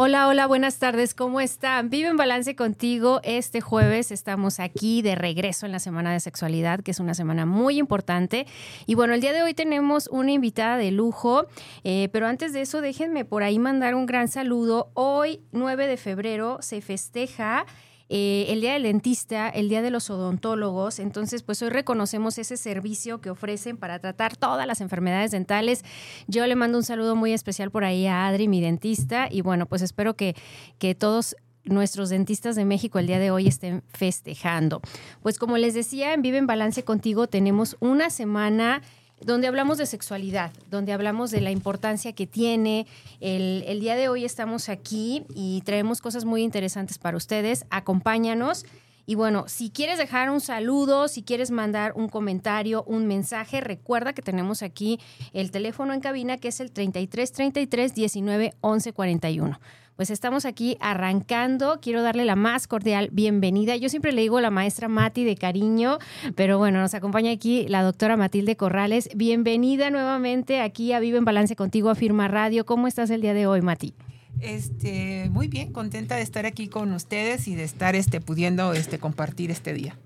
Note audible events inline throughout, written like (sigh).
Hola, hola, buenas tardes, ¿cómo están? Vive en balance contigo. Este jueves estamos aquí de regreso en la Semana de Sexualidad, que es una semana muy importante. Y bueno, el día de hoy tenemos una invitada de lujo, eh, pero antes de eso déjenme por ahí mandar un gran saludo. Hoy, 9 de febrero, se festeja eh, el Día del Dentista, el Día de los Odontólogos. Entonces, pues hoy reconocemos ese servicio que ofrecen para tratar todas las enfermedades dentales. Yo le mando un saludo muy especial por ahí a Adri, mi dentista, y bueno, pues espero que, que todos nuestros dentistas de México el día de hoy estén festejando. Pues como les decía, en Vive en Balance contigo tenemos una semana donde hablamos de sexualidad, donde hablamos de la importancia que tiene. El, día de hoy estamos aquí y traemos cosas muy interesantes para ustedes. Acompáñanos. Y bueno, si quieres dejar un saludo, si quieres mandar un comentario, un mensaje, recuerda que tenemos aquí el teléfono en cabina que es el 33 33 19 11 41 pues estamos aquí arrancando. Quiero darle la más cordial bienvenida. Yo siempre le digo la maestra Mati de cariño, pero bueno, nos acompaña aquí la doctora Matilde Corrales. Bienvenida nuevamente aquí a Vive en Balance contigo a Firma Radio. ¿Cómo estás el día de hoy, Mati? Este, muy bien, contenta de estar aquí con ustedes y de estar este, pudiendo este, compartir este día.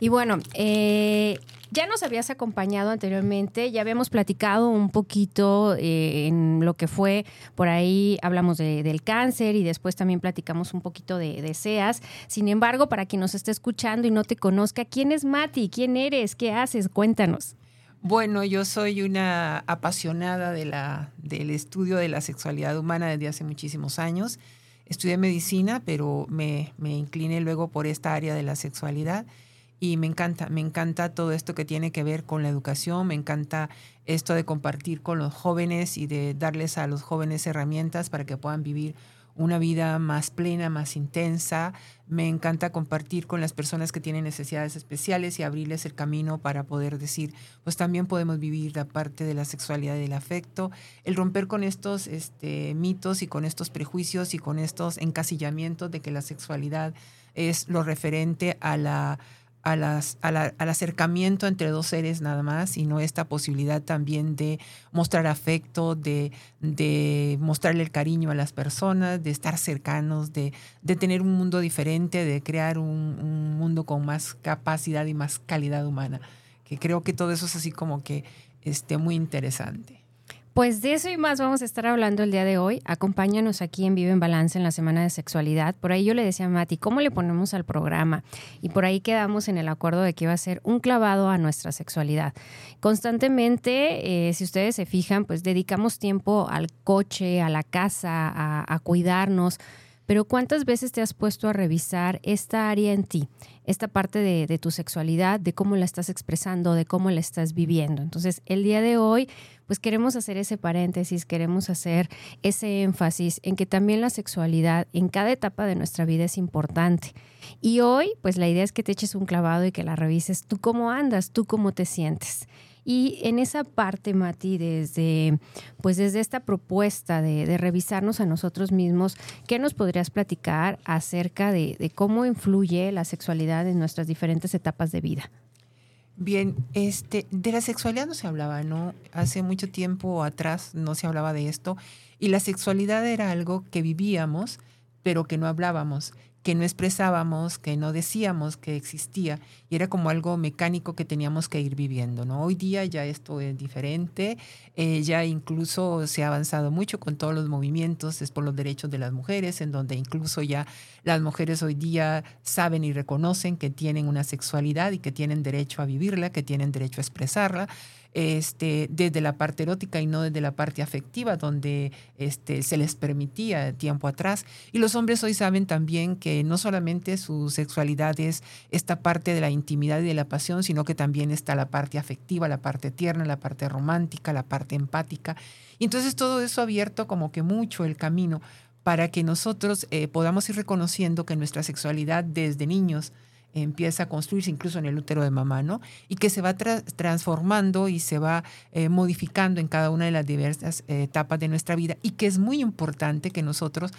Y bueno, eh, ya nos habías acompañado anteriormente, ya habíamos platicado un poquito eh, en lo que fue, por ahí hablamos del cáncer y después también platicamos un poquito de, de SEAS. Sin embargo, para quien nos esté escuchando y no te conozca, ¿quién es Mati? ¿Quién eres? ¿Qué haces? Cuéntanos. Bueno, yo soy una apasionada de la, del estudio de la sexualidad humana desde hace muchísimos años. Estudié medicina, pero me, me incliné luego por esta área de la sexualidad y me encanta, me encanta todo esto que tiene que ver con la educación, me encanta esto de compartir con los jóvenes y de darles a los jóvenes herramientas para que puedan vivir una vida más plena, más intensa. Me encanta compartir con las personas que tienen necesidades especiales y abrirles el camino para poder decir, pues también podemos vivir la parte de la sexualidad y del afecto. El romper con estos este, mitos y con estos prejuicios y con estos encasillamientos de que la sexualidad es lo referente a la a las, al acercamiento entre dos seres nada más, sino esta posibilidad también de mostrar afecto, de, de mostrarle el cariño a las personas, de estar cercanos, de, de tener un mundo diferente, de crear un, un, mundo con más capacidad y más calidad humana. Que creo que todo eso es así como que esté muy interesante. Pues de eso y más vamos a estar hablando el día de hoy. Acompáñanos aquí en Vive en Balance en la Semana de Sexualidad. Por ahí yo le decía a Mati, ¿cómo le ponemos al programa? Y por ahí quedamos en el acuerdo de que iba a ser un clavado a nuestra sexualidad. Constantemente, eh, si ustedes se fijan, pues dedicamos tiempo al coche, a la casa, a cuidarnos pero ¿cuántas veces te has puesto a revisar esta área en ti, esta parte de, tu sexualidad, de cómo la estás expresando, de cómo la estás viviendo? Entonces, el día de hoy, pues queremos hacer ese paréntesis, queremos hacer ese énfasis en que también la sexualidad en cada etapa de nuestra vida es importante. Y hoy, pues la idea es que te eches un clavado y que la revises tú cómo andas, tú cómo te sientes. Y en esa parte, Mati, desde, pues desde esta propuesta de, revisarnos a nosotros mismos, ¿qué nos podrías platicar acerca de, cómo influye la sexualidad en nuestras diferentes etapas de vida? Bien, este, de la sexualidad no se hablaba, ¿no? Hace mucho tiempo atrás no se hablaba de esto y la sexualidad era algo que vivíamos, pero que no hablábamos que no expresábamos, que no decíamos que existía y era como algo mecánico que teníamos que ir viviendo. ¿no? Hoy día ya esto es diferente, eh, ya incluso se ha avanzado mucho con todos los movimientos es por los derechos de las mujeres, en donde incluso ya las mujeres hoy día saben y reconocen que tienen una sexualidad y que tienen derecho a vivirla, que tienen derecho a expresarla este, desde la parte erótica y no desde la parte afectiva, donde este, se les permitía tiempo atrás. Y los hombres hoy saben también que no solamente su sexualidad es esta parte de la intimidad y de la pasión, sino que también está la parte afectiva, la parte tierna, la parte romántica, la parte empática. Y entonces todo eso ha abierto como que mucho el camino para que nosotros eh, podamos ir reconociendo que nuestra sexualidad desde niños empieza a construirse incluso en el útero de mamá, ¿no? Y que se va transformando y se va eh, modificando en cada una de las diversas eh, etapas de nuestra vida. Y que es muy importante que nosotros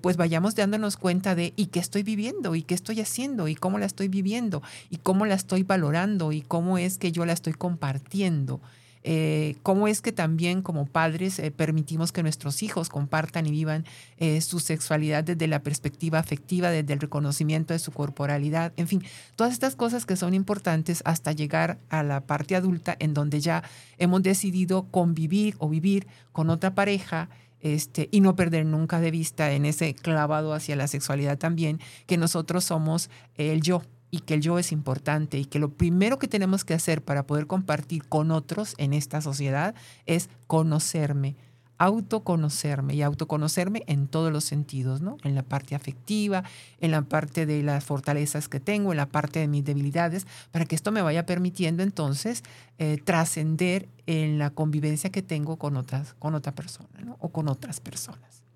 pues vayamos dándonos cuenta de y qué estoy viviendo y qué estoy haciendo y cómo la estoy viviendo y cómo la estoy valorando y cómo es que yo la estoy compartiendo. Eh, cómo es que también como padres eh, permitimos que nuestros hijos compartan y vivan eh, su sexualidad desde la perspectiva afectiva, desde el reconocimiento de su corporalidad, en fin, todas estas cosas que son importantes hasta llegar a la parte adulta en donde ya hemos decidido convivir o vivir con otra pareja. Este, y no perder nunca de vista en ese clavado hacia la sexualidad también, que nosotros somos el yo, y que el yo es importante y que lo primero que tenemos que hacer para poder compartir con otros en esta sociedad es conocerme, autoconocerme y autoconocerme en todos los sentidos, ¿no? En la parte afectiva, en la parte de las fortalezas que tengo, en la parte de mis debilidades, para que esto me vaya permitiendo entonces eh, trascender en la convivencia que tengo con otras, con otra persona, ¿no? O con otras personas.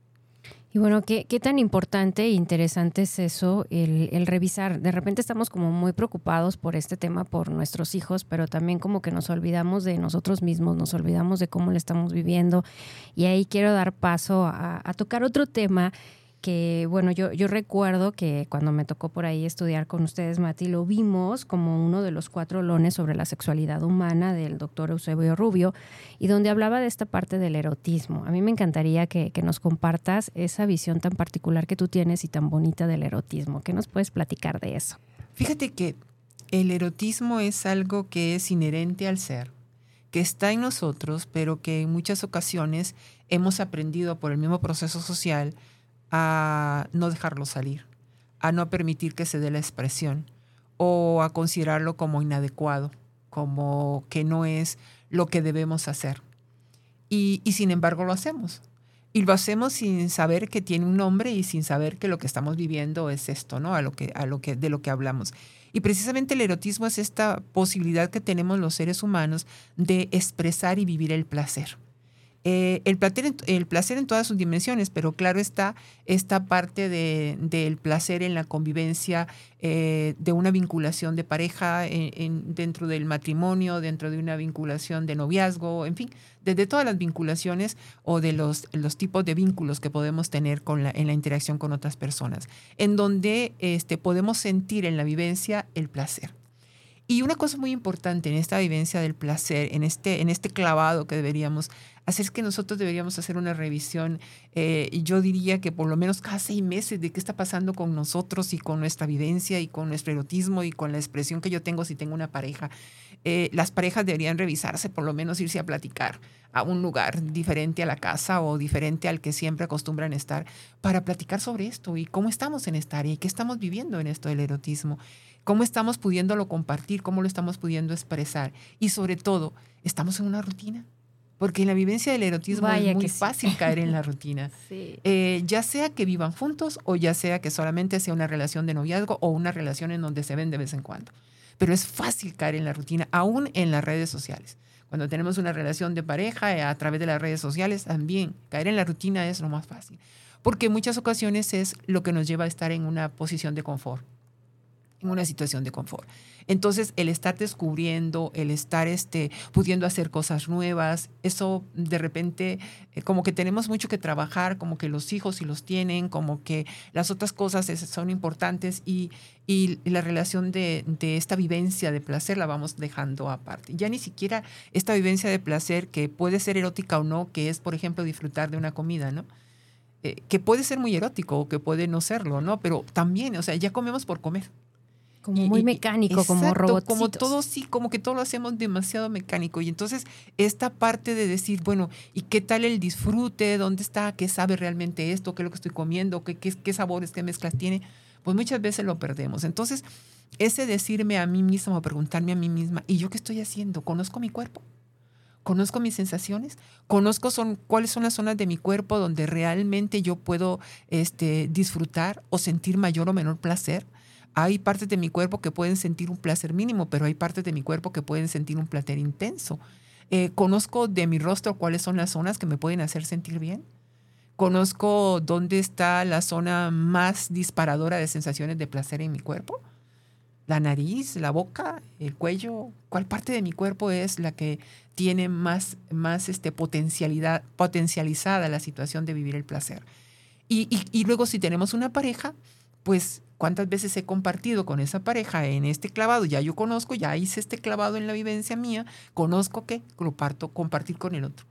Y bueno, ¿qué, qué tan importante e interesante es eso, el, el, revisar? De repente estamos como muy preocupados por este tema, por nuestros hijos, pero también como que nos olvidamos de nosotros mismos, nos olvidamos de cómo lo estamos viviendo. Y ahí quiero dar paso a, a tocar otro tema que bueno, yo, yo recuerdo que cuando me tocó por ahí estudiar con ustedes, Mati, lo vimos como uno de los cuatro lones sobre la sexualidad humana del doctor Eusebio Rubio y donde hablaba de esta parte del erotismo. A mí me encantaría que, que nos compartas esa visión tan particular que tú tienes y tan bonita del erotismo. ¿Qué nos puedes platicar de eso? Fíjate que el erotismo es algo que es inherente al ser, que está en nosotros, pero que en muchas ocasiones hemos aprendido por el mismo proceso social a no dejarlo salir, a no permitir que se dé la expresión o a considerarlo como inadecuado, como que no es lo que debemos hacer. Y, sin embargo lo hacemos. Y lo hacemos sin saber que tiene un nombre y sin saber que lo que estamos viviendo es esto, ¿no? A lo que, a lo que, de lo que hablamos. Y precisamente el erotismo es esta posibilidad que tenemos los seres humanos de expresar y vivir el placer. Eh, el, placer, el, placer, en todas sus dimensiones, pero claro está esta parte de, del placer en la convivencia, eh, de una vinculación de pareja en, dentro del matrimonio, dentro de una vinculación de noviazgo, en fin, desde todas las vinculaciones o de los, los tipos de vínculos que podemos tener con la, en la interacción con otras personas, en donde este, podemos sentir en la vivencia el placer. Y una cosa muy importante en esta vivencia del placer, en este, en este clavado que deberíamos Así es que nosotros deberíamos hacer una revisión, eh, yo diría que por lo menos cada seis meses de qué está pasando con nosotros y con nuestra vivencia y con nuestro erotismo y con la expresión que yo tengo si tengo una pareja. Eh, las parejas deberían revisarse, por lo menos irse a platicar a un lugar diferente a la casa o diferente al que siempre acostumbran estar para platicar sobre esto y cómo estamos en esta área y qué estamos viviendo en esto del erotismo, cómo estamos pudiéndolo compartir, cómo lo estamos pudiendo expresar y sobre todo, ¿estamos en una rutina? porque en la vivencia del erotismo es muy fácil caer en la (laughs) rutina. Eh, ya sea que vivan juntos o ya sea que solamente sea una relación de noviazgo o una relación en donde se ven de vez en cuando. Pero es fácil caer en la rutina, aún en las redes sociales. Cuando tenemos una relación de pareja eh, a través de las redes sociales, también caer en la rutina es lo más fácil. Porque en muchas ocasiones es lo que nos lleva a estar en una posición de confort en una situación de confort. Entonces, el estar descubriendo, el estar este, pudiendo hacer cosas nuevas, eso de repente, eh, como que tenemos mucho que trabajar, como que los hijos sí los tienen, como que las otras cosas son importantes y, y la relación de, de, esta vivencia de placer la vamos dejando aparte. Ya ni siquiera esta vivencia de placer que puede ser erótica o no, que es, por ejemplo, disfrutar de una comida, ¿no? Eh, que puede ser muy erótico o que puede no serlo, ¿no? Pero también, o sea, ya comemos por comer. Como muy mecánico, como robot. Como todo, sí, como que todo lo hacemos demasiado mecánico. Y entonces, esta parte de decir, bueno, ¿y qué tal el disfrute? ¿Dónde está? ¿Qué sabe realmente esto? ¿Qué es lo que estoy comiendo? ¿Qué, qué, qué sabores, qué mezclas tiene? Pues muchas veces lo perdemos. Entonces, ese decirme a mí mismo, preguntarme a mí misma, ¿y yo qué estoy haciendo? ¿Conozco mi cuerpo? ¿Conozco mis sensaciones? ¿Conozco son, cuáles son las zonas de mi cuerpo donde realmente yo puedo este, disfrutar o sentir mayor o menor placer? Hay partes de mi cuerpo que pueden sentir un placer mínimo, pero hay partes de mi cuerpo que pueden sentir un placer intenso. Eh, conozco de mi rostro cuáles son las zonas que me pueden hacer sentir bien. conozco dónde está la zona más disparadora de sensaciones de placer en mi cuerpo. La nariz, la boca, el cuello, ¿cuál parte de mi cuerpo es la que tiene más, más este, potencialidad, potencializada la situación de vivir el placer? Y, y luego si tenemos una pareja, pues cuántas veces he compartido con esa pareja en este clavado, ya yo conozco, ya hice este clavado en la vivencia mía, conozco que lo parto, compartir con el otro.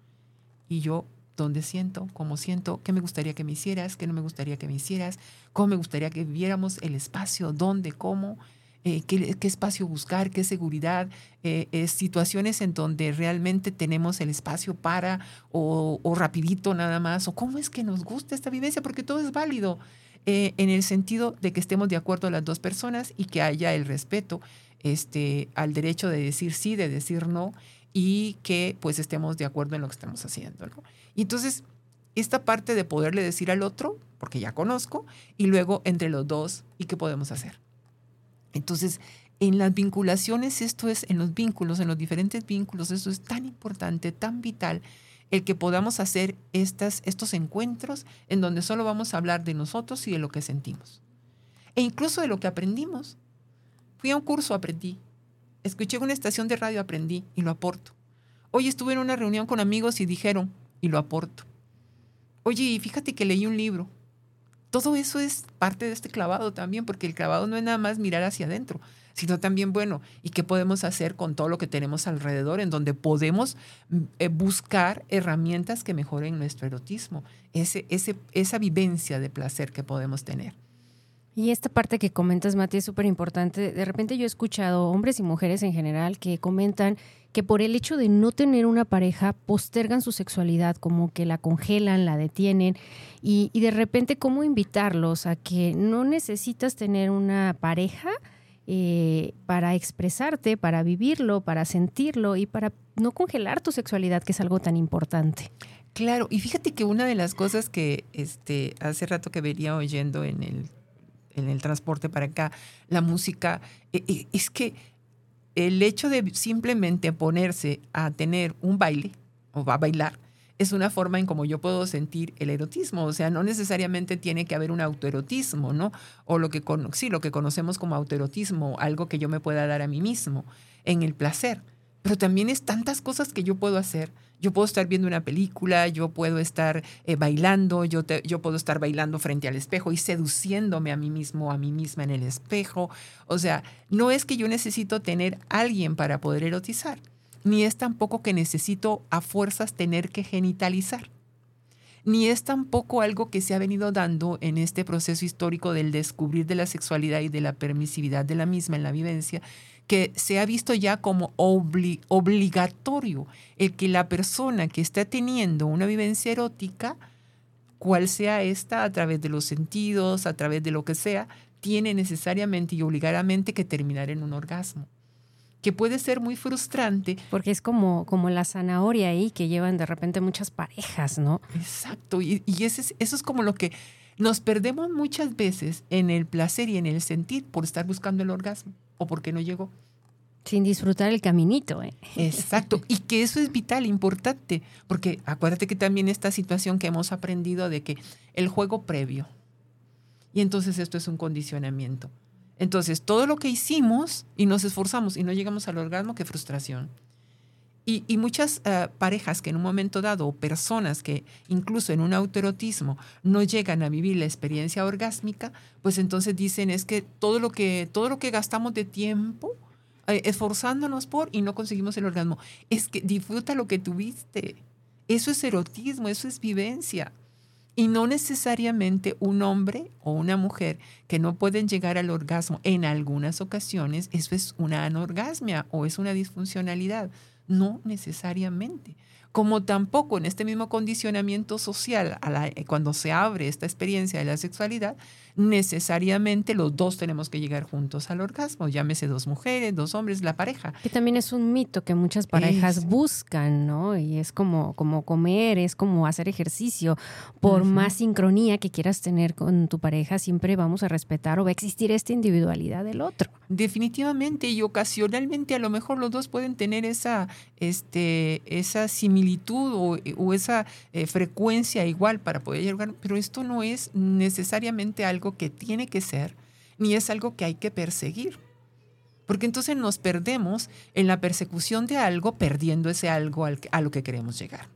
Y yo, ¿dónde siento? ¿Cómo siento? ¿Qué me gustaría que me hicieras? ¿Qué no me gustaría que me hicieras? ¿Cómo me gustaría que viéramos el espacio? ¿Dónde? ¿Cómo? Eh, qué, espacio buscar, qué seguridad, eh, situaciones en donde realmente tenemos el espacio para o, o, rapidito nada más, o cómo es que nos gusta esta vivencia, porque todo es válido. Eh, en el sentido de que estemos de acuerdo las dos personas y que haya el respeto este, al derecho de decir sí, de decir no y que pues estemos de acuerdo en lo que estamos haciendo. ¿no? Y entonces, esta parte de poderle decir al otro, porque ya conozco, y luego entre los dos, ¿y qué podemos hacer? Entonces, en las vinculaciones, esto es, en los vínculos, en los diferentes vínculos, esto es tan importante, tan vital, el que podamos hacer estas, estos encuentros en donde solo vamos a hablar de nosotros y de lo que sentimos. E incluso de lo que aprendimos. Fui a un curso, aprendí. Escuché una estación de radio, aprendí y lo aporto. Hoy estuve en una reunión con amigos y dijeron, y lo aporto. Oye, fíjate que leí un libro. Todo eso es parte de este clavado también, porque el clavado no es nada más mirar hacia adentro, sino también, bueno, ¿y qué podemos hacer con todo lo que tenemos alrededor, en donde podemos mm, eh, buscar herramientas que mejoren nuestro erotismo, ese, ese, esa vivencia de placer que podemos tener? Y esta parte que comentas, Mati, es súper importante. De repente yo he escuchado hombres y mujeres en general que comentan que por el hecho de no tener una pareja postergan su sexualidad, como que la congelan, la detienen y, y de repente cómo invitarlos a que no necesitas tener una pareja eh, para expresarte, para vivirlo, para sentirlo y para no congelar tu sexualidad, que es algo tan importante. Claro, y fíjate que una de las cosas que este, hace rato que venía oyendo en el, en el transporte para acá, la música, e, e, es que el hecho de simplemente ponerse a tener un baile o a bailar, es una forma en cómo yo puedo sentir el erotismo. O sea, no necesariamente tiene que haber un autoerotismo, ¿no? O lo que, sí, lo que conocemos como autoerotismo, algo que yo me pueda dar a mí mismo en el placer. Pero también es tantas cosas que yo puedo hacer. Yo puedo estar viendo una película, yo puedo estar eh, bailando, yo, yo puedo estar bailando frente al espejo y seduciéndome a mí mismo, a mí misma en el espejo. O sea, no es que yo necesito tener alguien para poder erotizar ni es tampoco que necesito a fuerzas tener que genitalizar, ni es tampoco algo que se ha venido dando en este proceso histórico del descubrir de la sexualidad y de la permisividad de la misma en la vivencia, que se ha visto ya como obligatorio el que la persona que está teniendo una vivencia erótica, cual sea esta, a través de los sentidos, a través de lo que sea, tiene necesariamente y obligadamente que terminar en un orgasmo que puede ser muy frustrante. Porque es como, como la zanahoria ahí que llevan de repente muchas parejas, ¿no? Exacto, y, eso es como lo que nos perdemos muchas veces en el placer y en el sentir por estar buscando el orgasmo o porque no llegó. Sin disfrutar el caminito. ¿eh? Exacto, y que eso es vital, importante, porque acuérdate que también esta situación que hemos aprendido de que el juego previo, y entonces esto es un condicionamiento. Entonces, todo lo que hicimos y nos esforzamos y no llegamos al orgasmo, qué frustración. Y, muchas eh, parejas que en un momento dado, o personas que incluso en un autoerotismo no llegan a vivir la experiencia orgásmica, pues entonces dicen es que todo lo que, todo lo que gastamos de tiempo eh, esforzándonos por y no conseguimos el orgasmo, es que disfruta lo que tuviste. Eso es erotismo, eso es vivencia. Y no necesariamente un hombre o una mujer que no pueden llegar al orgasmo en algunas ocasiones, eso es una anorgasmia o es una disfuncionalidad. No necesariamente como tampoco en este mismo condicionamiento social, eh, cuando se abre esta experiencia de la sexualidad, necesariamente los dos tenemos que llegar juntos al orgasmo, llámese dos mujeres, dos hombres, la pareja. Que también es un mito que muchas parejas buscan, ¿no? Y es como, como comer, es como hacer ejercicio. Por más sincronía que quieras tener con tu pareja, siempre vamos a respetar o va a existir esta individualidad del otro. Definitivamente, y ocasionalmente a lo mejor los dos pueden tener esa, este, esa similitud o, esa eh, frecuencia igual para poder llegar, pero esto no es necesariamente algo que tiene que ser, ni es algo que hay que perseguir. Porque entonces nos perdemos en la persecución de algo, perdiendo ese algo a lo que queremos llegar.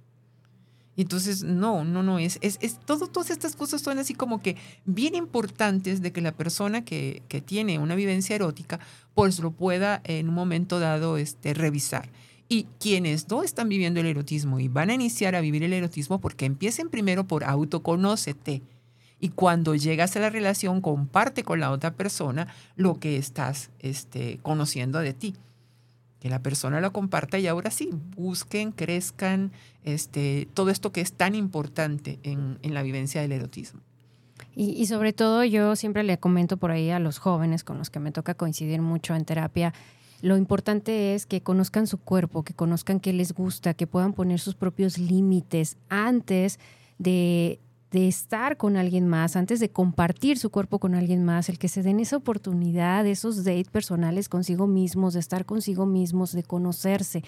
Entonces, no, no, no, es, es, es todo, todas estas cosas son así como que bien importantes de que la persona que, que, tiene una vivencia erótica, pues lo pueda en un momento dado este, revisar. Y quienes no están viviendo el erotismo y van a iniciar a vivir el erotismo, porque empiecen primero por autoconócete. Y cuando llegas a la relación, comparte con la otra persona lo que estás este, conociendo de ti que la persona lo comparta y ahora sí, busquen, crezcan, este, todo esto que es tan importante en, la vivencia del erotismo. Y, sobre todo yo siempre le comento por ahí a los jóvenes con los que me toca coincidir mucho en terapia, lo importante es que conozcan su cuerpo, que conozcan qué les gusta, que puedan poner sus propios límites antes de de estar con alguien más, antes de compartir su cuerpo con alguien más, el que se den esa oportunidad, esos dates personales consigo mismos, de estar consigo mismos, de conocerse.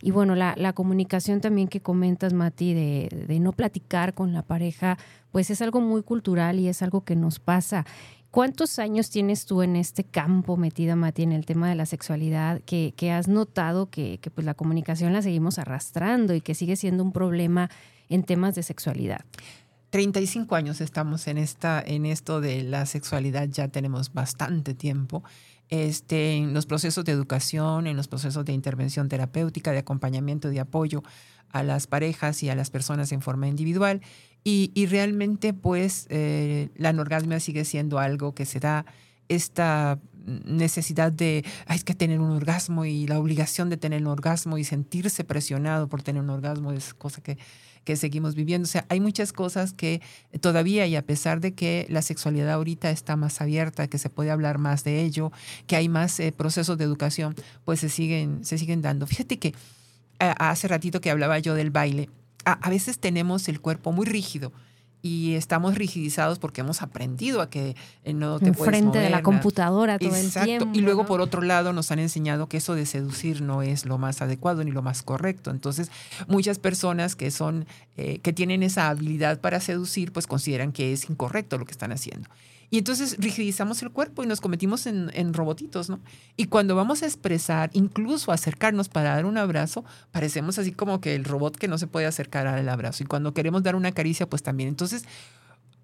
Y bueno, la, comunicación también que comentas, Mati, de, de no platicar con la pareja, pues es algo muy cultural y es algo que nos pasa. ¿Cuántos años tienes tú en este campo metida, Mati, en el tema de la sexualidad, que, que has notado que, que, pues la comunicación la seguimos arrastrando y que sigue siendo un problema en temas de sexualidad? 35 años estamos en, esta, en esto de la sexualidad, ya tenemos bastante tiempo. Este, en los procesos de educación, en los procesos de intervención terapéutica, de acompañamiento, de apoyo a las parejas y a las personas en forma individual. Y, realmente, pues, eh, la anorgasmia sigue siendo algo que se da esta necesidad de, hay que tener un orgasmo y la obligación de tener un orgasmo y sentirse presionado por tener un orgasmo es cosa que que seguimos viviendo. O sea, hay muchas cosas que todavía, y a pesar de que la sexualidad ahorita está más abierta, que se puede hablar más de ello, que hay más eh, procesos de educación, pues se siguen, se siguen dando. Fíjate que hace ratito que hablaba yo del baile, a veces tenemos el cuerpo muy rígido y estamos rigidizados porque hemos aprendido a que eh, no te puedes frente de la computadora todo el tiempo. Y luego por otro lado nos han enseñado que eso de seducir no es lo más adecuado ni lo más correcto. Entonces muchas personas que son eh, que tienen esa habilidad para seducir pues consideran que es incorrecto lo que están haciendo. Y entonces rigidizamos el cuerpo y nos convertimos en, en, robotitos, ¿no? Y cuando vamos a expresar, incluso acercarnos para dar un abrazo, parecemos así como que el robot que no se puede acercar al abrazo. Y cuando queremos dar una caricia, pues también. Entonces,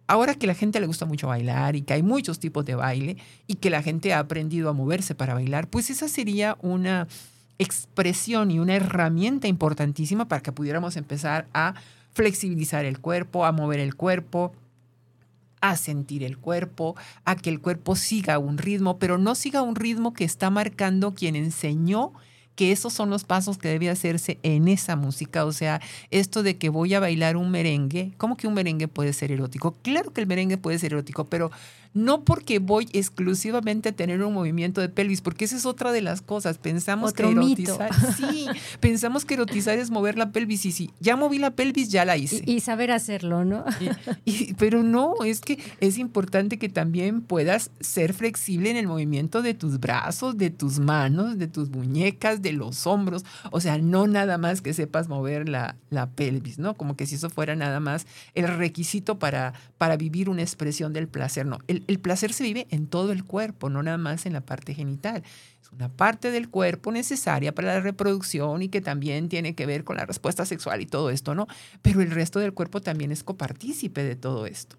ahora que la gente le gusta mucho bailar y que hay muchos tipos de baile y que la gente ha aprendido a moverse para bailar, pues esa sería una expresión y una herramienta importantísima para que pudiéramos empezar a flexibilizar el cuerpo, a mover el cuerpo, a sentir el cuerpo, a que el cuerpo siga un ritmo, pero no siga un ritmo que está marcando quien enseñó que esos son los pasos que debe hacerse en esa música. O sea, esto de que voy a bailar un merengue, ¿cómo que un merengue puede ser erótico? Claro que el merengue puede ser erótico, pero no porque voy exclusivamente a tener un movimiento de pelvis, porque esa es otra de las cosas. Pensamos que erotizar, (laughs) sí, pensamos que erotizar es mover la pelvis y sí, ya moví la pelvis, ya la hice. Y, saber hacerlo, ¿no? pero no, es que es importante que también puedas ser flexible en el movimiento de tus brazos, de tus manos, de tus muñecas, de los hombros. O sea, no nada más que sepas mover la, la pelvis, ¿no? Como que si eso fuera nada más el requisito para, para vivir una expresión del placer. No, el, el placer se vive en todo el cuerpo, no nada más en la parte genital. Es una parte del cuerpo necesaria para la reproducción y que también tiene que ver con la respuesta sexual y todo esto, ¿no? Pero el resto del cuerpo también es copartícipe de todo esto.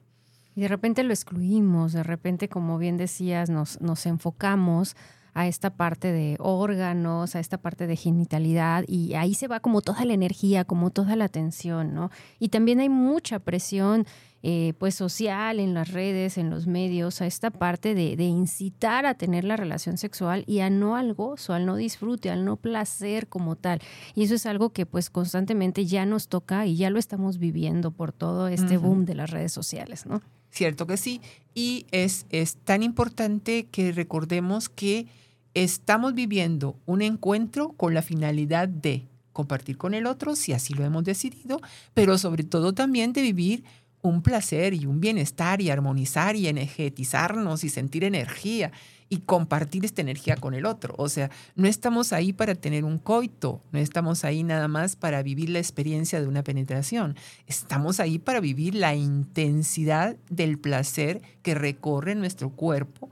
Y de repente lo excluimos, de repente, como bien decías, nos, nos enfocamos a esta parte de órganos, a esta parte de genitalidad y ahí se va como toda la energía, como toda la atención, ¿no? Y también hay mucha presión eh, pues social, en las redes, en los medios, a esta parte de, de, incitar a tener la relación sexual y a no al gozo, al no disfrute, al no placer como tal. Y eso es algo que pues constantemente ya nos toca y ya lo estamos viviendo por todo este boom de las redes sociales, ¿no? Cierto que sí. Y es, es tan importante que recordemos que estamos viviendo un encuentro con la finalidad de compartir con el otro, si así lo hemos decidido, pero sobre todo también de vivir un placer y un bienestar y armonizar y energetizarnos y sentir energía. y compartir esta energía con el otro. O sea, no estamos ahí para tener un coito, no estamos ahí nada más para vivir la experiencia de una penetración, estamos ahí para vivir la intensidad del placer que recorre nuestro cuerpo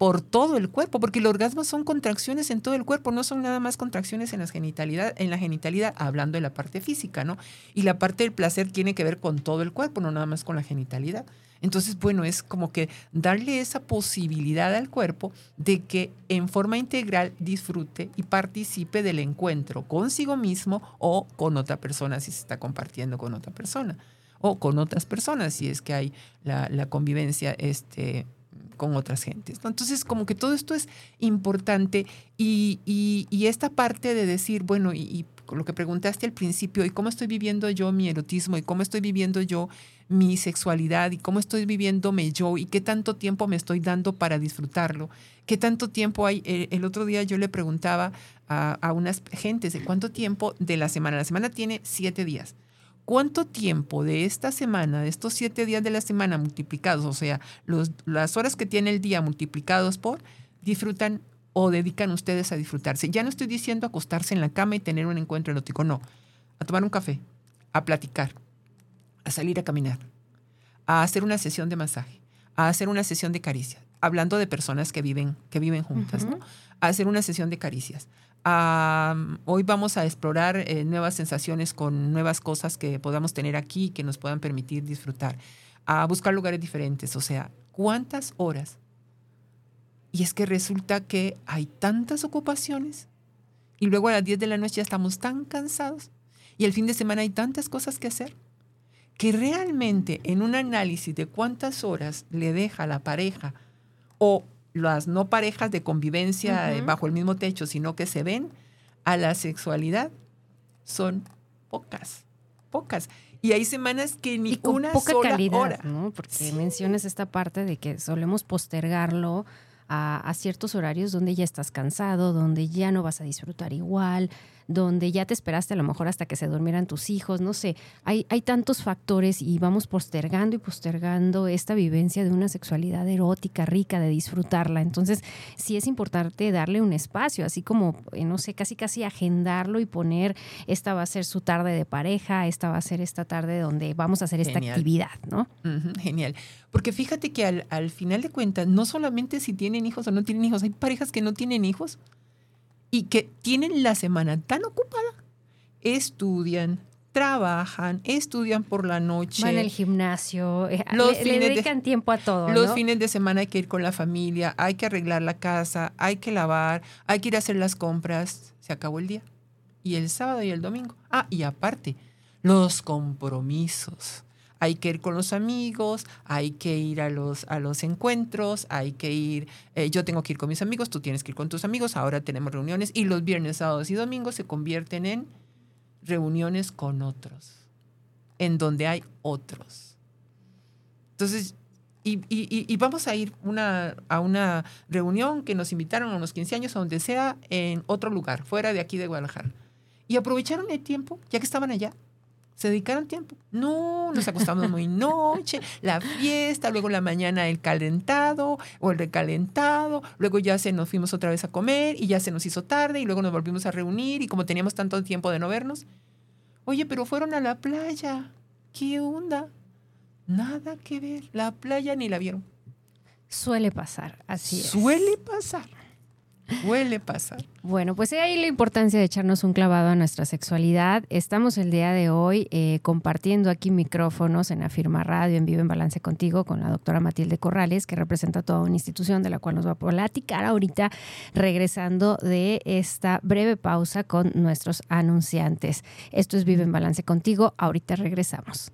por todo el cuerpo, porque el orgasmo son contracciones en todo el cuerpo, no son nada más contracciones en, la genitalidad, en la genitalidad, hablando de la parte física, ¿no? Y la parte del placer tiene que ver con todo el cuerpo, no nada más con la genitalidad. Entonces, bueno, es como que darle esa posibilidad al cuerpo de que en forma integral disfrute y participe del encuentro consigo mismo o con otra persona si se está compartiendo con otra persona o con otras personas si es que hay la, la convivencia este, con otras gentes. Entonces, como que todo esto es importante y, y, esta parte de decir, bueno, y, y, lo que preguntaste al principio, y cómo estoy viviendo yo mi erotismo, y cómo estoy viviendo yo mi sexualidad, y cómo estoy viviéndome yo, y qué tanto tiempo me estoy dando para disfrutarlo, qué tanto tiempo hay. Eh, el otro día yo le preguntaba a, a unas gentes de cuánto tiempo de la semana. La semana tiene siete días. ¿Cuánto tiempo de esta semana, de estos siete días de la semana multiplicados, o sea, las horas que tiene el día multiplicados por, disfrutan o dedican ustedes a disfrutarse? Ya no estoy diciendo acostarse en la cama y tener un encuentro erótico, no. A tomar un café, a platicar, a salir a caminar, a hacer una sesión de masaje, a hacer una sesión de caricias, hablando de personas que viven, que viven juntas, ¿no? A hacer una sesión de caricias, hoy vamos a explorar eh, nuevas sensaciones con nuevas cosas que podamos tener aquí que nos puedan permitir disfrutar, a buscar lugares diferentes, o sea, ¿cuántas horas? Y es que resulta que hay tantas ocupaciones y luego a las 10 de la noche ya estamos tan cansados y el fin de semana hay tantas cosas que hacer que realmente en un análisis de cuántas horas le deja la pareja o las no parejas de convivencia eh, bajo el mismo techo, sino que se ven a la sexualidad, son pocas, pocas. Y hay semanas que ni una poca sola calidad, hora. ¿no? Porque mencionas esta parte de que solemos postergarlo a, a, ciertos horarios donde ya estás cansado, donde ya no vas a disfrutar igual, donde ya te esperaste a lo mejor hasta que se durmieran tus hijos, no sé, hay, hay tantos factores y vamos postergando y postergando esta vivencia de una sexualidad erótica, rica, de disfrutarla. Entonces, sí es importante darle un espacio, así como, eh, no sé, casi casi agendarlo y poner, esta va a ser su tarde de pareja, esta va a ser esta tarde donde vamos a hacer esta actividad, ¿no? genial. Porque fíjate que al, al final de cuentas, no solamente si tienen hijos o no tienen hijos, hay parejas que no tienen hijos y que tienen la semana tan ocupada, estudian, trabajan, estudian por la noche. Van al gimnasio, eh, los le, dedican tiempo a todo. Los fines de semana hay que ir con la familia, hay que arreglar la casa, hay que lavar, hay que ir a hacer las compras. Se acabó el día. Y el sábado y el domingo. Ah, y aparte, los compromisos hay que ir con los amigos, hay que ir a los, a los encuentros, hay que ir, eh, yo tengo que ir con mis amigos, tú tienes que ir con tus amigos, ahora tenemos reuniones y los viernes, sábados y domingos se convierten en reuniones con otros, en donde hay otros. Entonces, y, y, vamos a ir una, a una reunión que nos invitaron a unos 15 años, a donde sea, en otro lugar, fuera de aquí de Guadalajara. Y aprovecharon el tiempo, ya que estaban allá, se dedicaron tiempo. No, nos acostamos muy noche, la fiesta, luego la mañana el calentado o el recalentado, luego ya se nos fuimos otra vez a comer y ya se nos hizo tarde y luego nos volvimos a reunir y como teníamos tanto tiempo de no vernos, oye, pero fueron a la playa. ¿Qué onda? Nada que ver. La playa ni la vieron. Suele pasar, así es. Suele pasar. Huele pasar. Bueno, pues ahí la importancia de echarnos un clavado a nuestra sexualidad. Estamos el día de hoy eh, compartiendo aquí micrófonos en Afirma Radio, en Vivo en Balance Contigo, con la doctora Matilde Corrales, que representa toda una institución de la cual nos va a platicar ahorita, regresando de esta breve pausa con nuestros anunciantes. Esto es Vive en Balance Contigo. Ahorita regresamos.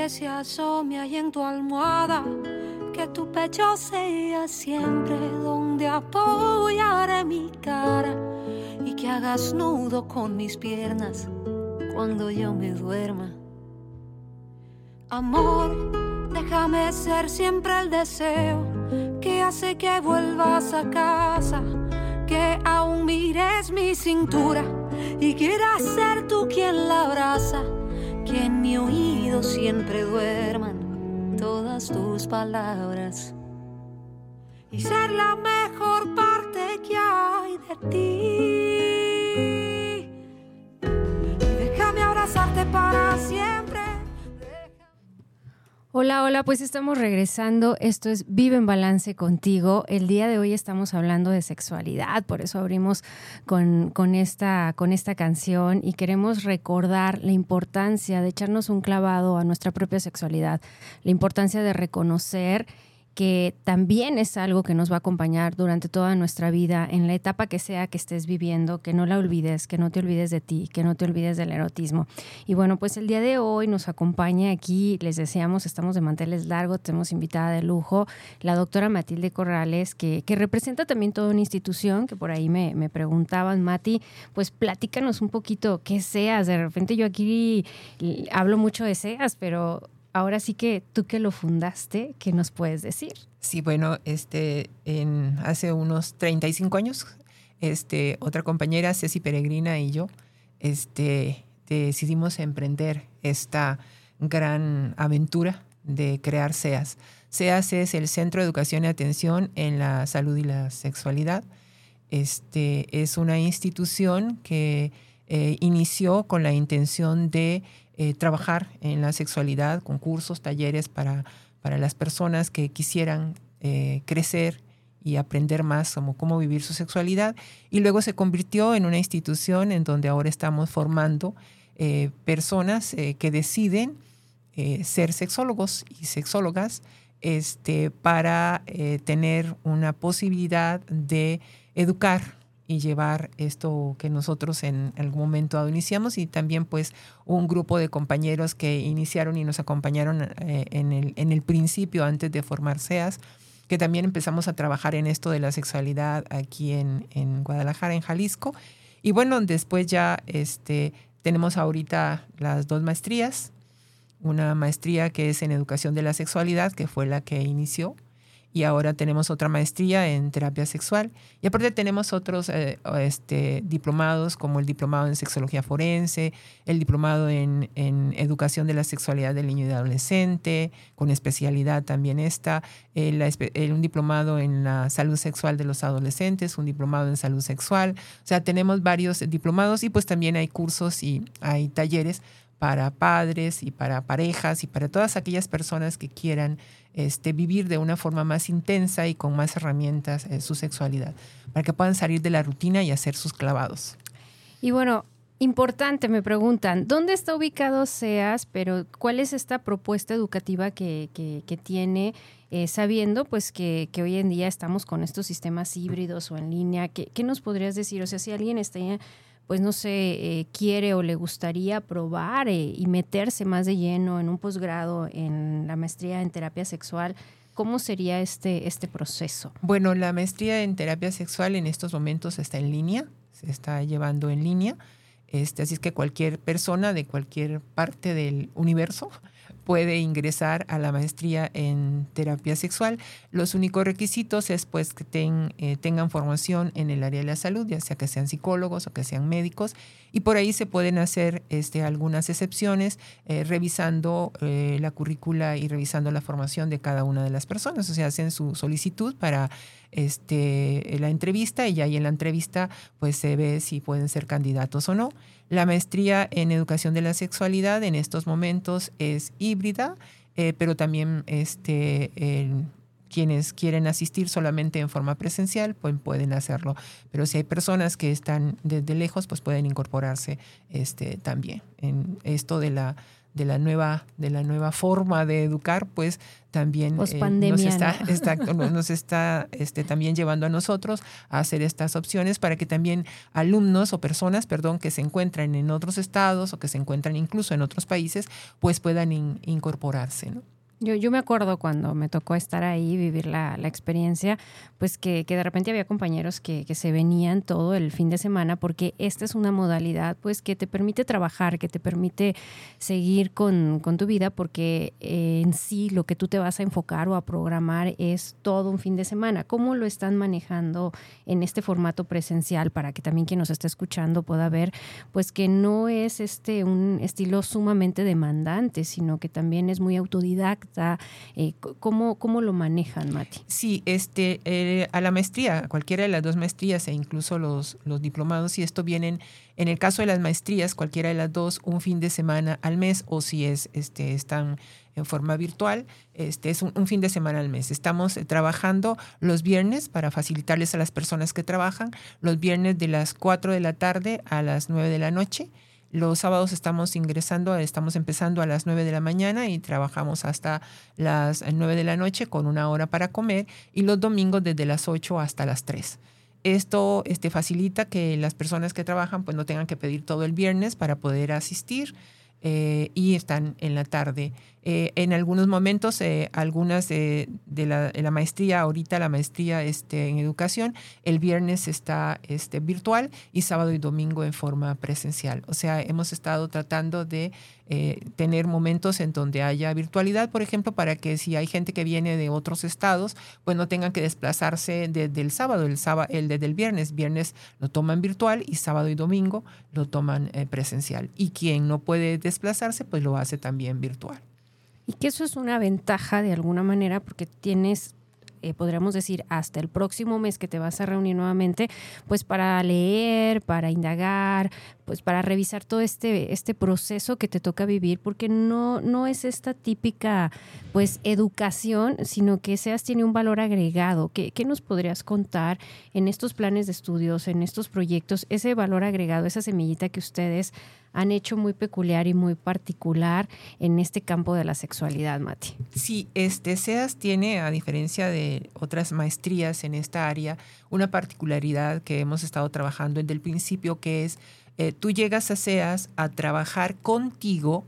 Que se asome ahí en tu almohada. Que tu pecho sea siempre donde apoyaré mi cara y que hagas nudo con mis piernas cuando yo me duerma. Amor, déjame ser siempre el deseo que hace que vuelvas a casa, que aún mires mi cintura y quieras ser tú quien la abraza, que en mi oído siempre duerman todas tus palabras y ser la mejor parte que hay de ti. déjame abrazarte para siempre. Hola, hola, pues estamos regresando. Esto es Vive en Balance contigo. El día de hoy estamos hablando de sexualidad, por eso abrimos con, con, esta, con esta canción y queremos recordar la importancia de echarnos un clavado a nuestra propia sexualidad, la importancia de reconocer que también es algo que nos va a acompañar durante toda nuestra vida, en la etapa que sea que estés viviendo, que no la olvides, que no te olvides de ti, que no te olvides del erotismo. Y bueno, pues el día de hoy nos acompaña aquí, les deseamos, estamos de manteles largos, tenemos invitada de lujo, la doctora Matilde Corrales, que, que representa también toda una institución, que por ahí me, me preguntaban, Mati, pues platícanos un poquito qué seas, de repente yo aquí hablo mucho de SEAS, pero ahora sí que tú que lo fundaste, ¿qué nos puedes decir? Sí, bueno, este, en, hace unos 35 años, este, otra compañera, Ceci Peregrina y yo, este, decidimos emprender esta gran aventura de crear SEAS. SEAS es el Centro de Educación y Atención en la Salud y la Sexualidad. Este, es una institución que eh, inició con la intención de eh, trabajar en la sexualidad, con cursos, talleres para, para las personas que quisieran eh, crecer y aprender más como cómo vivir su sexualidad. Y luego se convirtió en una institución en donde ahora estamos formando eh, personas que deciden ser sexólogos y sexólogas este, para tener una posibilidad de educar y llevar esto que nosotros en algún momento iniciamos y también pues un grupo de compañeros que iniciaron y nos acompañaron eh, en, el, en el principio antes de formar SEAS, que también empezamos a trabajar en esto de la sexualidad aquí en, en Guadalajara, en Jalisco. Y bueno, después ya este, tenemos ahorita las dos maestrías, una maestría que es en educación de la sexualidad, que fue la que inició y ahora tenemos otra maestría en terapia sexual. Y aparte tenemos otros eh, este, diplomados como el diplomado en sexología forense, el diplomado en, en, educación de la sexualidad del niño y adolescente, con especialidad también esta, el, un diplomado en la salud sexual de los adolescentes, un diplomado en salud sexual. O sea, tenemos varios diplomados y pues también hay cursos y hay talleres para padres y para parejas y para todas aquellas personas que quieran este, vivir de una forma más intensa y con más herramientas en su sexualidad, para que puedan salir de la rutina y hacer sus clavados. Y bueno, importante, me preguntan, ¿dónde está ubicado SEAS? Pero ¿cuál es esta propuesta educativa que, que, tiene? Eh, sabiendo pues que, que, hoy en día estamos con estos sistemas híbridos o en línea, ¿qué, ¿qué, nos podrías decir? O sea, si alguien está pues no sé, eh, quiere o le gustaría probar eh, y meterse más de lleno en un posgrado en la maestría en terapia sexual, ¿cómo sería este, este proceso? Bueno, la maestría en terapia sexual en estos momentos está en línea, se está llevando en línea. Este, así es que cualquier persona de cualquier parte del universo puede ingresar a la maestría en terapia sexual. Los únicos requisitos es pues que eh, tengan formación en el área de la salud, ya sea que sean psicólogos o que sean médicos, y por ahí se pueden hacer este, algunas excepciones eh, revisando eh, la currícula y revisando la formación de cada una de las personas. O sea, hacen su solicitud para este, la entrevista y ahí en la entrevista pues se ve si pueden ser candidatos o no. La maestría en educación de la sexualidad en estos momentos es híbrida, eh, pero también este, quienes quieren asistir solamente en forma presencial pues pueden hacerlo. Pero si hay personas que están desde lejos, pues pueden incorporarse este, también en esto de la de la nueva de la nueva forma de educar pues también eh, nos está, (laughs) nos está este, también llevando a nosotros a hacer estas opciones para que también alumnos o personas perdón que se encuentran en otros estados o que se encuentran incluso en otros países pues puedan incorporarse ¿no? Yo, yo me acuerdo cuando me tocó estar ahí, vivir la, la experiencia, pues que, que, de repente había compañeros que, que, se venían todo el fin de semana porque esta es una modalidad pues que te permite trabajar, que te permite seguir con, con tu vida porque eh, en sí lo que tú te vas a enfocar o a programar es todo un fin de semana. ¿Cómo lo están manejando en este formato presencial para que también quien nos esté escuchando pueda ver pues que no es este un estilo sumamente demandante, sino que también es muy autodidacta? Eh, ¿cómo, ¿Cómo lo manejan, Mati? Sí, este, eh, a la maestría, cualquiera de las dos maestrías e incluso los, los diplomados, si esto vienen, en el caso de las maestrías, cualquiera de las dos, un fin de semana al mes o si es, este, están en forma virtual, este es un, un, fin de semana al mes. Estamos trabajando los viernes para facilitarles a las personas que trabajan, los viernes de las 4 de la tarde a las 9 de la noche los sábados estamos ingresando, estamos empezando a las 9 de la mañana y trabajamos hasta las 9 de la noche con una hora para comer y los domingos desde las 8 hasta las 3. Esto este, facilita que las personas que trabajan pues no tengan que pedir todo el viernes para poder asistir eh, y están en la tarde. Eh, en algunos momentos, eh, algunas de, la, la, maestría, ahorita la maestría este, en educación, el viernes está este, virtual y sábado y domingo en forma presencial. O sea, hemos estado tratando de eh, tener momentos en donde haya virtualidad, por ejemplo, para que si hay gente que viene de otros estados, pues no tengan que desplazarse desde el sábado, el, sábado, el desde viernes. Viernes lo toman virtual y sábado y domingo lo toman presencial. Y quien no puede desplazarse, pues lo hace también virtual. Y que eso es una ventaja de alguna manera porque tienes eh, podríamos decir, hasta el próximo mes que te vas a reunir nuevamente, pues para leer, para indagar, pues para revisar todo este, este proceso que te toca vivir, porque no, no es esta típica pues educación, sino que SEAS tiene un valor agregado. ¿Qué, ¿Qué nos podrías contar en estos planes de estudios, en estos proyectos, ese valor agregado, esa semillita que ustedes han hecho muy peculiar y muy particular en este campo de la sexualidad, Mati. Sí, este SEAS tiene, a diferencia de otras maestrías en esta área, una particularidad que hemos estado trabajando desde el principio, que es eh, tú llegas a SEAS a trabajar contigo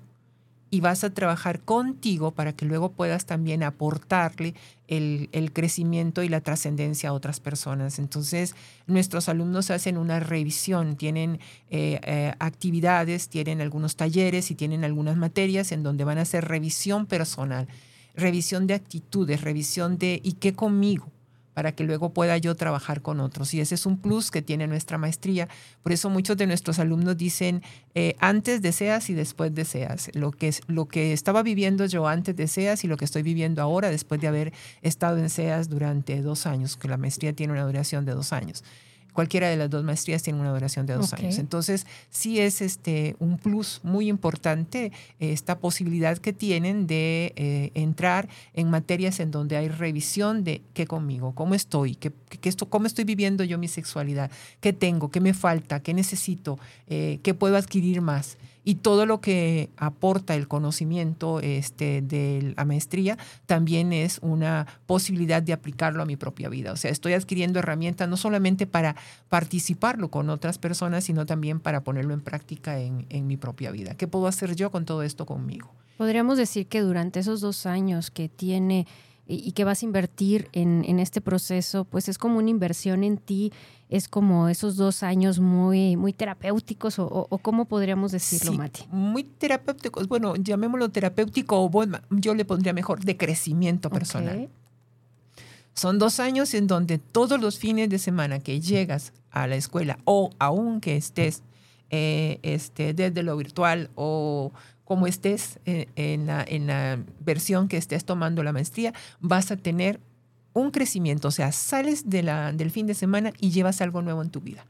y vas a trabajar contigo para que luego puedas también aportarle el, crecimiento y la trascendencia a otras personas. Entonces, nuestros alumnos hacen una revisión, tienen eh, eh, actividades, tienen algunos talleres y tienen algunas materias en donde van a hacer revisión personal, revisión de actitudes, revisión de ¿y qué conmigo? Para que luego pueda yo trabajar con otros. Y ese es un plus que tiene nuestra maestría. Por eso muchos de nuestros alumnos dicen, eh, antes deseas y después deseas. Lo que, es, lo que estaba viviendo yo antes deseas y lo que estoy viviendo ahora después de haber estado en SEAS durante dos años, que la maestría tiene una duración de dos años cualquiera de las dos maestrías tiene una duración de dos okay. años. Entonces, sí es este, un plus muy importante eh, esta posibilidad que tienen de eh, entrar en materias en donde hay revisión de qué conmigo, cómo estoy, qué, qué esto, cómo estoy viviendo yo mi sexualidad, qué tengo, qué me falta, qué necesito, eh, qué puedo adquirir más y todo lo que aporta el conocimiento este, de la maestría también es una posibilidad de aplicarlo a mi propia vida. O sea, estoy adquiriendo herramientas no solamente para participarlo con otras personas, sino también para ponerlo en práctica en, en mi propia vida. ¿Qué puedo hacer yo con todo esto conmigo? Podríamos decir que durante esos dos años que tiene y que vas a invertir en, en, este proceso, pues es como una inversión en ti, es como esos dos años muy, muy terapéuticos, o, cómo podríamos decirlo, sí, Mati. Muy terapéuticos, bueno, llamémoslo terapéutico, o bueno, yo le pondría mejor de crecimiento personal. Okay. Son dos años en donde todos los fines de semana que llegas a la escuela, o aunque estés eh, este, desde lo virtual o como estés en, en, la, en la versión que estés tomando la maestría, vas a tener un crecimiento. O sea, sales de la, del fin de semana y llevas algo nuevo en tu vida.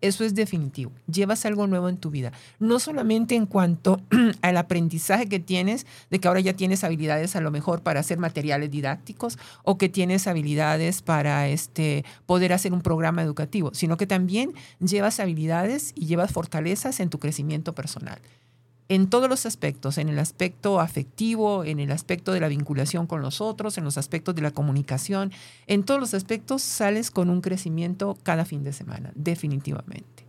Eso es definitivo. Llevas algo nuevo en tu vida. No solamente en cuanto (clears throat) al aprendizaje que tienes, de que ahora ya tienes habilidades a lo mejor para hacer materiales didácticos o que tienes habilidades para este, poder hacer un programa educativo, sino que también llevas habilidades y llevas fortalezas en tu crecimiento personal en todos los aspectos, en el aspecto afectivo, en el aspecto de la vinculación con los otros, en los aspectos de la comunicación, en todos los aspectos sales con un crecimiento cada fin de semana, definitivamente.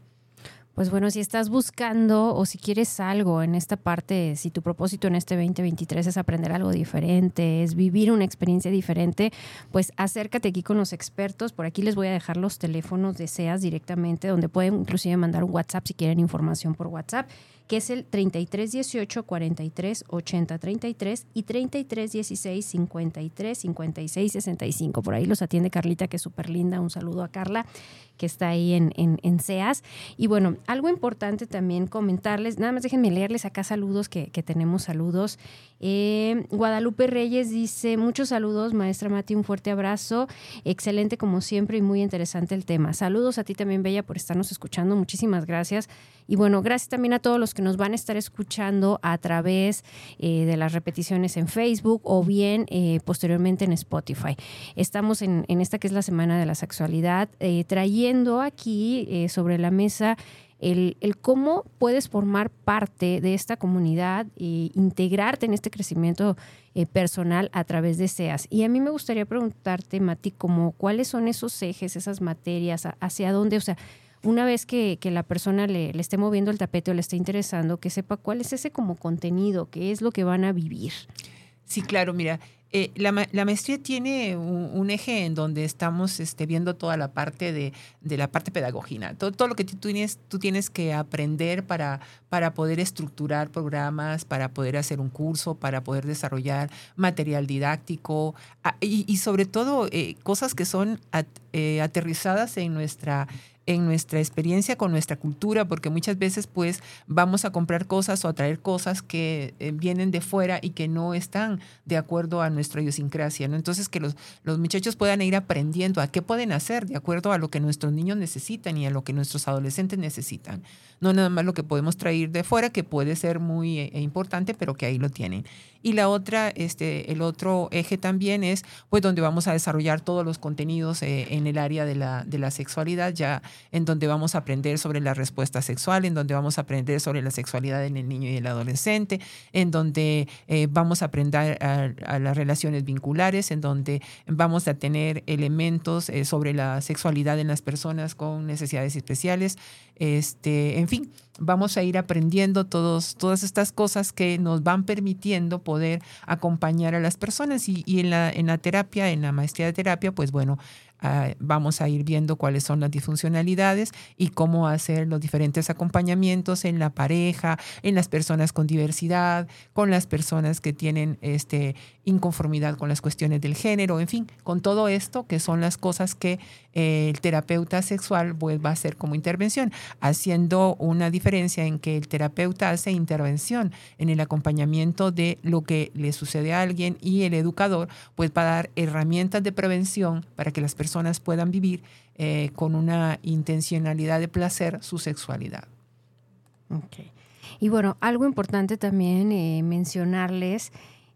Pues bueno, si estás buscando o si quieres algo en esta parte, si tu propósito en este 2023 es aprender algo diferente, es vivir una experiencia diferente, pues acércate aquí con los expertos. Por aquí les voy a dejar los teléfonos de SEAS directamente, donde pueden inclusive mandar un WhatsApp si quieren información por WhatsApp que es el 3318 43 80 33 y 3316 53 56 65. Por ahí los atiende Carlita, que es súper linda. Un saludo a Carla, que está ahí en, en, SEAS. Y bueno, algo importante también comentarles, nada más déjenme leerles acá saludos, que, tenemos saludos. Eh, Guadalupe Reyes dice, muchos saludos, maestra Mati, un fuerte abrazo. Excelente como siempre y muy interesante el tema. Saludos a ti también, Bella, por estarnos escuchando. Muchísimas gracias. Y bueno, gracias también a todos los que nos van a estar escuchando a través eh, de las repeticiones en Facebook o bien eh, posteriormente en Spotify. Estamos en, esta que es la Semana de la Sexualidad, eh, trayendo aquí sobre la mesa el, cómo puedes formar parte de esta comunidad e integrarte en este crecimiento personal a través de SEAS. Y a mí me gustaría preguntarte, Mati, como cuáles son esos ejes, esas materias, hacia dónde, o sea, una vez que, la persona le, esté moviendo el tapete o le esté interesando, que sepa cuál es ese como contenido, qué es lo que van a vivir. Sí, claro, mira, eh, la, maestría tiene un, eje en donde estamos este, viendo toda la parte de, la parte pedagógica, todo, lo que tú tienes, tú tienes que aprender para, poder estructurar programas, para poder hacer un curso, para poder desarrollar material didáctico y, sobre todo eh, cosas que son eh, aterrizadas en nuestra en nuestra experiencia con nuestra cultura, porque muchas veces pues vamos a comprar cosas o a traer cosas que eh, vienen de fuera y que no están de acuerdo a nuestra idiosincrasia, ¿no? Entonces que los, los muchachos puedan ir aprendiendo a qué pueden hacer de acuerdo a lo que nuestros niños necesitan y a lo que nuestros adolescentes necesitan. No nada más lo que podemos traer de fuera, que puede ser muy eh, importante, pero que ahí lo tienen. Y la otra, este, el otro eje también es pues donde vamos a desarrollar todos los contenidos eh, en el área de la, de la sexualidad, ya en donde vamos a aprender sobre la respuesta sexual, en donde vamos a aprender sobre la sexualidad en el niño y el adolescente, en donde eh, vamos a aprender a, las relaciones vinculares, en donde vamos a tener elementos sobre la sexualidad en las personas con necesidades especiales, este, en fin, vamos a ir aprendiendo todas estas cosas que nos van permitiendo poder acompañar a las personas. Y, y en, la, en la terapia, en la maestría de terapia, pues bueno, Ah, vamos a ir viendo cuáles son las disfuncionalidades y cómo hacer los diferentes acompañamientos en la pareja, en las personas con diversidad, con las personas que tienen este, inconformidad con las cuestiones del género, en fin, con todo esto que son las cosas que eh, el terapeuta sexual vuelva a hacer como intervención, haciendo una diferencia en que el terapeuta hace intervención en el acompañamiento de lo que le sucede a alguien y el educador pues va a dar herramientas de prevención para que las personas personas puedan vivir eh, con una intencionalidad de placer su sexualidad. Okay. Y bueno, algo importante también eh, mencionarles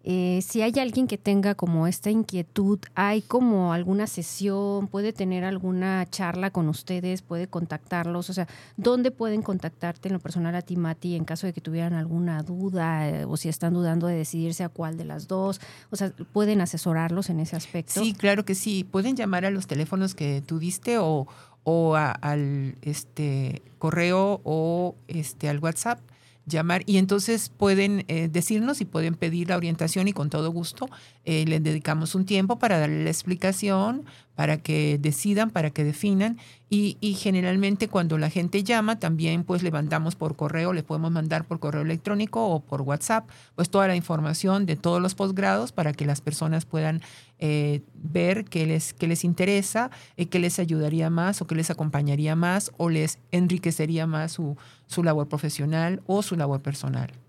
eh, si hay alguien que tenga como esta inquietud, hay como alguna sesión, puede tener alguna charla con ustedes, puede contactarlos, o sea, ¿dónde pueden contactarte en lo personal a ti, Mati, en caso de que tuvieran alguna duda eh, o si están dudando de decidirse a cuál de las dos? O sea, ¿pueden asesorarlos en ese aspecto? Sí, claro que sí. Pueden llamar a los teléfonos que tú diste o, o al este, correo o este, al WhatsApp llamar. Y entonces pueden eh, decirnos y pueden pedir la orientación y con todo gusto eh, les dedicamos un tiempo para darle la explicación, para que decidan, para que definan y, generalmente cuando la gente llama también pues le mandamos por correo, le podemos mandar por correo electrónico o por WhatsApp pues toda la información de todos los posgrados para que las personas puedan eh, ver qué les, qué les interesa, eh, qué les ayudaría más o qué les acompañaría más o les enriquecería más su, su labor profesional o su labor personal.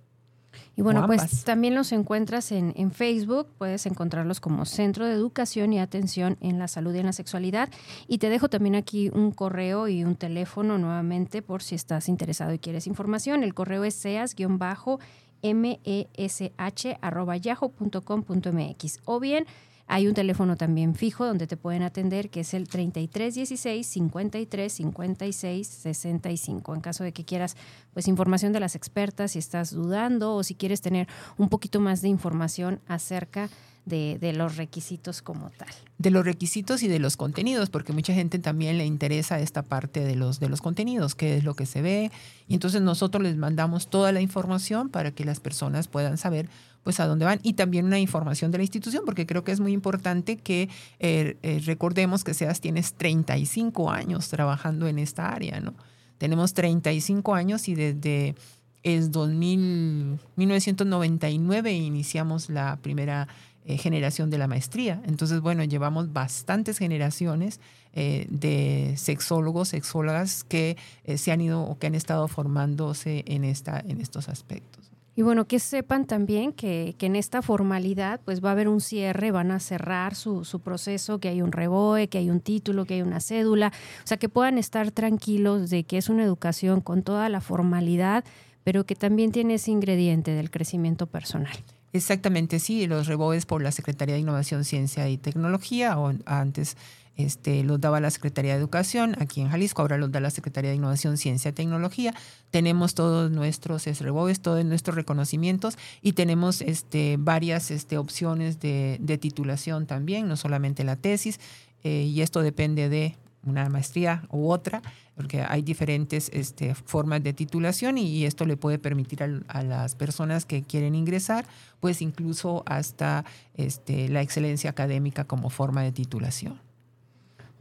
Y bueno, pues también los encuentras en, en, Facebook, puedes encontrarlos como Centro de Educación y Atención en la Salud y en la Sexualidad. Y te dejo también aquí un correo y un teléfono nuevamente por si estás interesado y quieres información. El correo es seas-mesh.yahoo.com.mx o bien hay un teléfono también fijo donde te pueden atender que es el 3316 53 56 65. En caso de que quieras pues información de las expertas, si estás dudando o si quieres tener un poquito más de información acerca de, los requisitos como tal. De los requisitos y de los contenidos, porque mucha gente también le interesa esta parte de los, de los contenidos, qué es lo que se ve. Y entonces nosotros les mandamos toda la información para que las personas puedan saber pues a dónde van y también una información de la institución, porque creo que es muy importante que eh, eh, recordemos que SEAS tienes 35 años trabajando en esta área, ¿no? Tenemos 35 años y desde el 2000, 1999 iniciamos la primera eh, generación de la maestría. Entonces, bueno, llevamos bastantes generaciones de sexólogos, sexólogas que se han ido o que han estado formándose en, esta, en estos aspectos. Y bueno, que sepan también que, que, en esta formalidad pues va a haber un cierre, van a cerrar su, su, proceso, que hay un reboe, que hay un título, que hay una cédula, o sea, que puedan estar tranquilos de que es una educación con toda la formalidad, pero que también tiene ese ingrediente del crecimiento personal. Exactamente, sí, los reboes por la Secretaría de Innovación, Ciencia y Tecnología, o antes este, los daba la Secretaría de Educación aquí en Jalisco, ahora los da la Secretaría de Innovación, Ciencia y Tecnología. Tenemos todos nuestros SREBOES, todos nuestros reconocimientos y tenemos este, varias este, opciones de, titulación también, no solamente la tesis, eh, y esto depende de una maestría u otra, porque hay diferentes este, formas de titulación y, esto le puede permitir a, las personas que quieren ingresar, pues incluso hasta este, la excelencia académica como forma de titulación.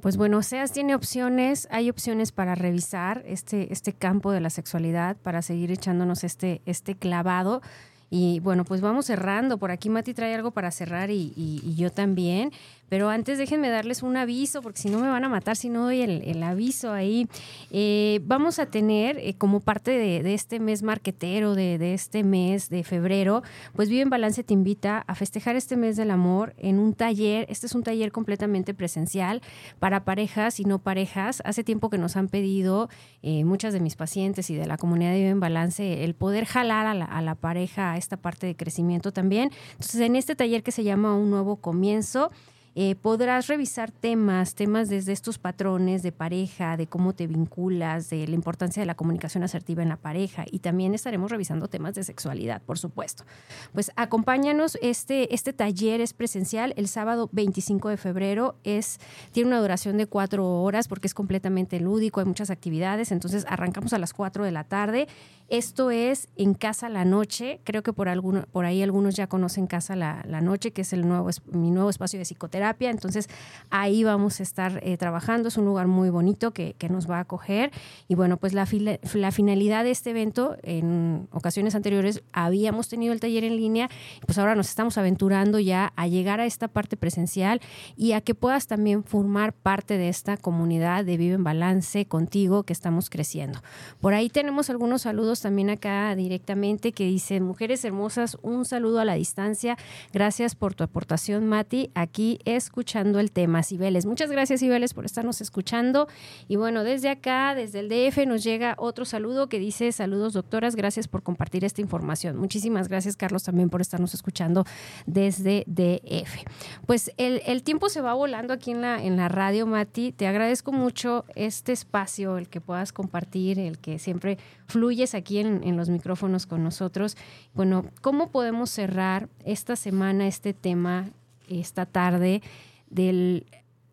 Pues bueno, SEAS tiene opciones, hay opciones para revisar este, este campo de la sexualidad, para seguir echándonos este, este clavado. Y bueno, pues vamos cerrando. Por aquí Mati trae algo para cerrar y, y yo también. Pero antes déjenme darles un aviso, porque si no me van a matar si no doy el, aviso ahí. Eh, vamos a tener, eh, como parte de, este mes marquetero, de, este mes de febrero, pues Vive en Balance te invita a festejar este mes del amor en un taller. Este es un taller completamente presencial para parejas y no parejas. Hace tiempo que nos han pedido eh, muchas de mis pacientes y de la comunidad de Vive en Balance el poder jalar a la, a la pareja a esta parte de crecimiento también. Entonces, en este taller que se llama Un Nuevo Comienzo, eh, podrás revisar temas, temas desde estos patrones de pareja, de cómo te vinculas, de la importancia de la comunicación asertiva en la pareja y también estaremos revisando temas de sexualidad, por supuesto. Pues acompáñanos, este, este taller es presencial el sábado 25 de febrero, es, tiene una duración de cuatro horas porque es completamente lúdico, hay muchas actividades, entonces arrancamos a las cuatro de la tarde. Esto es en Casa la Noche, creo que por, alguno, por ahí algunos ya conocen Casa la, la Noche, que es el nuevo, mi nuevo espacio de psicoterapia entonces ahí vamos a estar eh, trabajando, es un lugar muy bonito que, nos va a acoger. Y bueno, pues la, la finalidad de este evento, en ocasiones anteriores habíamos tenido el taller en línea, pues ahora nos estamos aventurando ya a llegar a esta parte presencial y a que puedas también formar parte de esta comunidad de Vive en Balance contigo que estamos creciendo. Por ahí tenemos algunos saludos también acá directamente que dicen, mujeres hermosas, un saludo a la distancia, gracias por tu aportación Mati, aquí es escuchando el tema, Cibeles. Muchas gracias, Cibeles, por estarnos escuchando. Y bueno, desde acá, desde el DF, nos llega otro saludo que dice, saludos doctoras, gracias por compartir esta información. Muchísimas gracias, Carlos, también por estarnos escuchando desde DF. Pues el, tiempo se va volando aquí en la, en la radio, Mati. Te agradezco mucho este espacio, el que puedas compartir, el que siempre fluyes aquí en, en los micrófonos con nosotros. Bueno, ¿cómo podemos cerrar esta semana este tema esta tarde del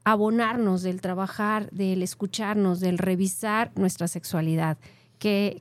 abonarnos, del trabajar, del escucharnos, del revisar nuestra sexualidad.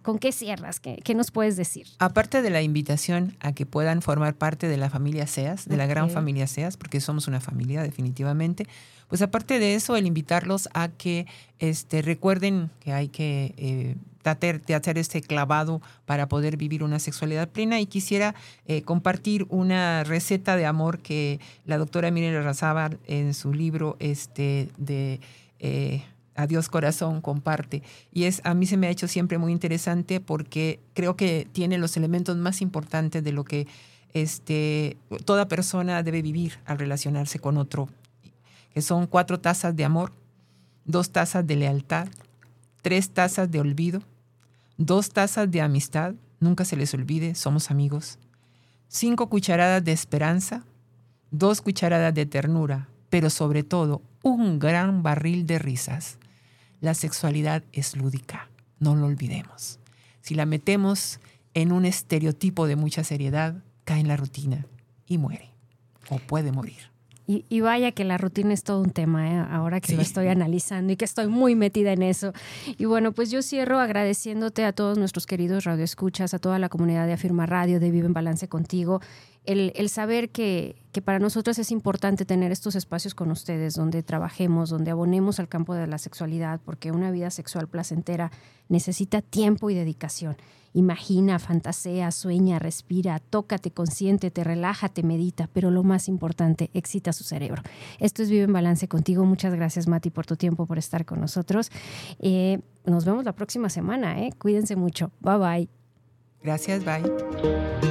¿Con qué cierras? ¿Qué, nos puedes decir? Aparte de la invitación a que puedan formar parte de la familia SEAS, de la gran familia SEAS, porque somos una familia definitivamente, pues aparte de eso, el invitarlos a que este, recuerden que hay que eh, de hacer este clavado para poder vivir una sexualidad plena y quisiera eh, compartir una receta de amor que la doctora Miriam Razábal en su libro este, de eh, Adiós Corazón comparte. Y es, a mí se me ha hecho siempre muy interesante porque creo que tiene los elementos más importantes de lo que este, toda persona debe vivir al relacionarse con otro, que son cuatro tazas de amor, dos tazas de lealtad, tres tazas de olvido, dos tazas de amistad, nunca se les olvide, somos amigos, cinco cucharadas de esperanza, dos cucharadas de ternura, pero sobre todo un gran barril de risas. La sexualidad es lúdica, no lo olvidemos. Si la metemos en un estereotipo de mucha seriedad, cae en la rutina y muere. o puede morir. Y, vaya que la rutina es todo un tema, ¿eh? ahora que lo estoy analizando y que estoy muy metida en eso. Y bueno, pues yo cierro agradeciéndote a todos nuestros queridos radioescuchas, a toda la comunidad de Afirma Radio, de Vive en Balance contigo, el, saber que, que, para nosotros es importante tener estos espacios con ustedes, donde trabajemos, donde abonemos al campo de la sexualidad, porque una vida sexual placentera necesita tiempo y dedicación. Imagina, fantasea, sueña, respira, tócate, consiéntete, relájate, medita, pero lo más importante, excita su cerebro. Esto es Vive en Balance contigo. Muchas gracias, Mati, por tu tiempo, por estar con nosotros. Eh, nos vemos la próxima semana. ¿eh? Cuídense mucho. Bye bye. Gracias, bye.